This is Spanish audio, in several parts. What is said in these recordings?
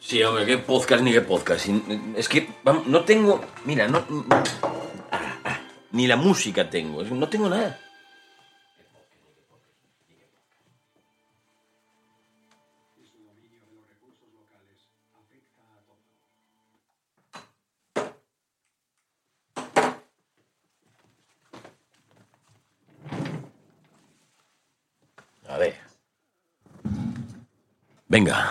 Sí, hombre, qué podcast ni qué podcast. Es que no tengo. Mira, no. ah, ah, ni la música tengo. No tengo nada. A ver. Venga,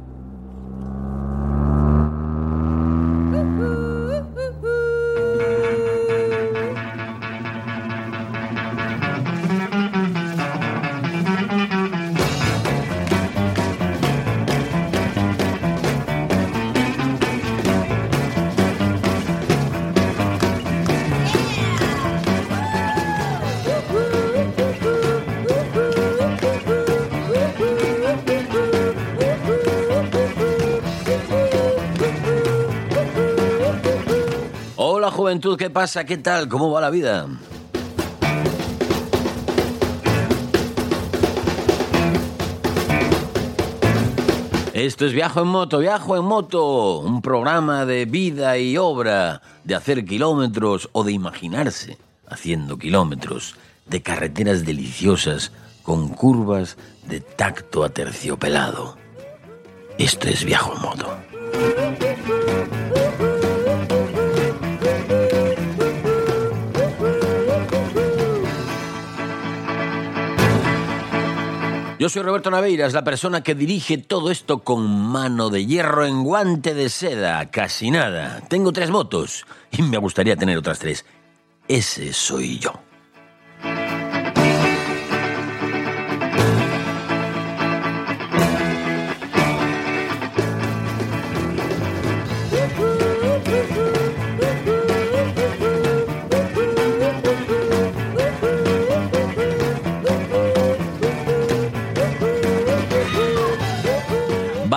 ¿qué pasa? ¿Qué tal? ¿Cómo va la vida? Esto es Viajo en Moto, Viajo en Moto, un programa de vida y obra, de hacer kilómetros o de imaginarse haciendo kilómetros, de carreteras deliciosas con curvas de tacto aterciopelado. Esto es Viajo en Moto. Yo soy Roberto Naveiras, la persona que dirige todo esto con mano de hierro en guante de seda, casi nada. Tengo tres motos y me gustaría tener otras tres. Ese soy yo.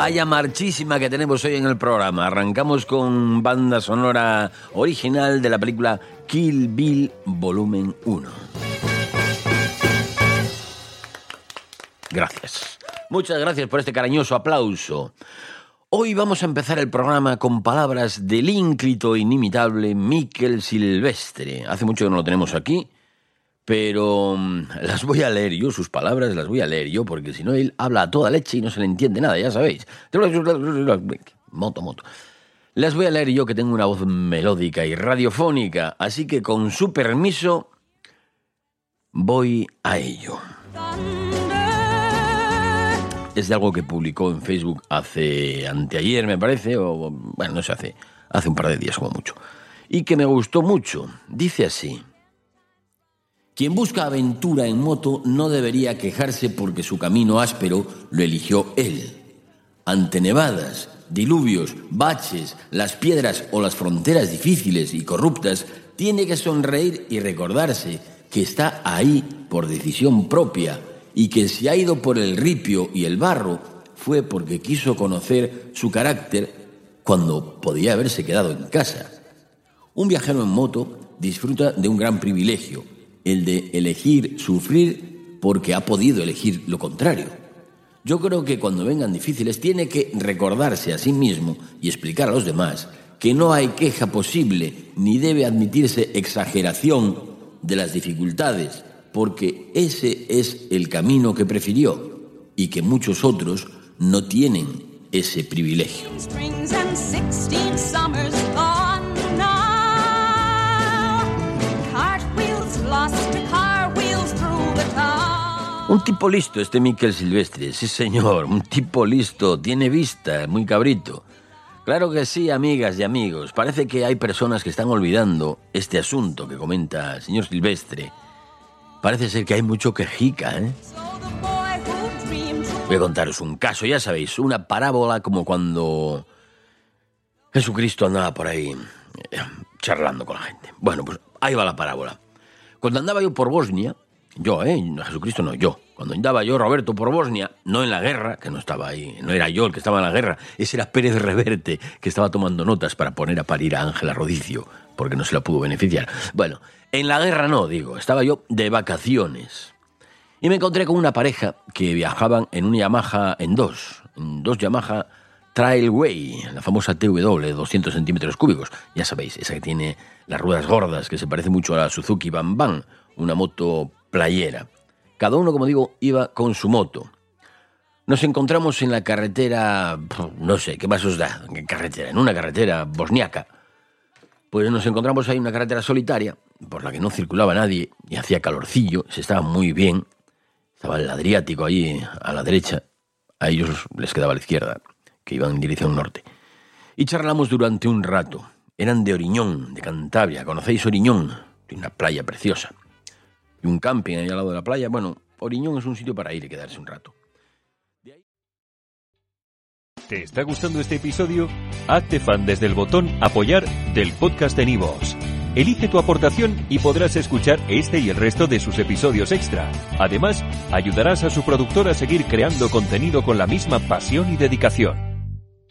Vaya marchísima que tenemos hoy en el programa. Arrancamos con banda sonora original de la película Kill Bill Volumen 1. Gracias. Muchas gracias por este cariñoso aplauso. Hoy vamos a empezar el programa con palabras del ínclito e inimitable Miquel Silvestre. Hace mucho que no lo tenemos aquí, pero mm, las voy a leer yo, sus palabras las voy a leer yo, porque si no él habla a toda leche y no se le entiende nada, ya sabéis. Moto, moto. Las voy a leer yo que tengo una voz melódica y radiofónica, así que con su permiso voy a ello. Es de algo que publicó en Facebook hace anteayer, me parece, o bueno, no se hace, hace un par de días como mucho. Y que me gustó mucho. Dice así. Quien busca aventura en moto no debería quejarse porque su camino áspero lo eligió él. Ante nevadas, diluvios, baches, las piedras o las fronteras difíciles y corruptas, tiene que sonreír y recordarse que está ahí por decisión propia y que si ha ido por el ripio y el barro fue porque quiso conocer su carácter cuando podía haberse quedado en casa. Un viajero en moto disfruta de un gran privilegio, el de elegir sufrir porque ha podido elegir lo contrario. Yo creo que cuando vengan difíciles tiene que recordarse a sí mismo y explicar a los demás que no hay queja posible ni debe admitirse exageración de las dificultades, porque ese es el camino que prefirió y que muchos otros no tienen ese privilegio. Un tipo listo este Miquel Silvestre, sí señor, un tipo listo, tiene vista, muy cabrito. Claro que sí, amigas y amigos. Parece que hay personas que están olvidando este asunto que comenta el señor Silvestre. Parece ser que hay mucho quejica, ¿eh? Voy a contaros un caso, ya sabéis, una parábola como cuando Jesucristo andaba por ahí eh, charlando con la gente. Bueno, pues ahí va la parábola. Cuando andaba yo por Bosnia, yo, ¿eh? Jesucristo no, yo. Cuando andaba yo, Roberto, por Bosnia, no en la guerra, que no estaba ahí, no era yo el que estaba en la guerra, ese era Pérez Reverte, que estaba tomando notas para poner a parir a Ángela Rodicio, porque no se la pudo beneficiar. Bueno, en la guerra no, digo, estaba yo de vacaciones. Y me encontré con una pareja que viajaban en una Yamaha, en dos, en dos Yamaha Trailway, la famosa TW de 200 centímetros cúbicos. Ya sabéis, esa que tiene las ruedas gordas, que se parece mucho a la Suzuki Bam Bam, una moto playera. Cada uno, como digo, iba con su moto. Nos encontramos en la carretera, no sé, ¿qué más os da? ¿Qué carretera? En una carretera bosniaca. Pues nos encontramos ahí en una carretera solitaria, por la que no circulaba nadie, y hacía calorcillo, se estaba muy bien. Estaba el Adriático ahí a la derecha, a ellos les quedaba a la izquierda, que iban en dirección norte. Y charlamos durante un rato. Eran de Oriñón, de Cantabria. ¿Conocéis Oriñón? Una playa preciosa. Y un camping ahí al lado de la playa. Bueno, Oriñón es un sitio para ir y quedarse un rato. ¿Te está gustando este episodio? Hazte fan desde el botón Apoyar del podcast de Nivos. Elige tu aportación y podrás escuchar este y el resto de sus episodios extra. Además, ayudarás a su productor a seguir creando contenido con la misma pasión y dedicación.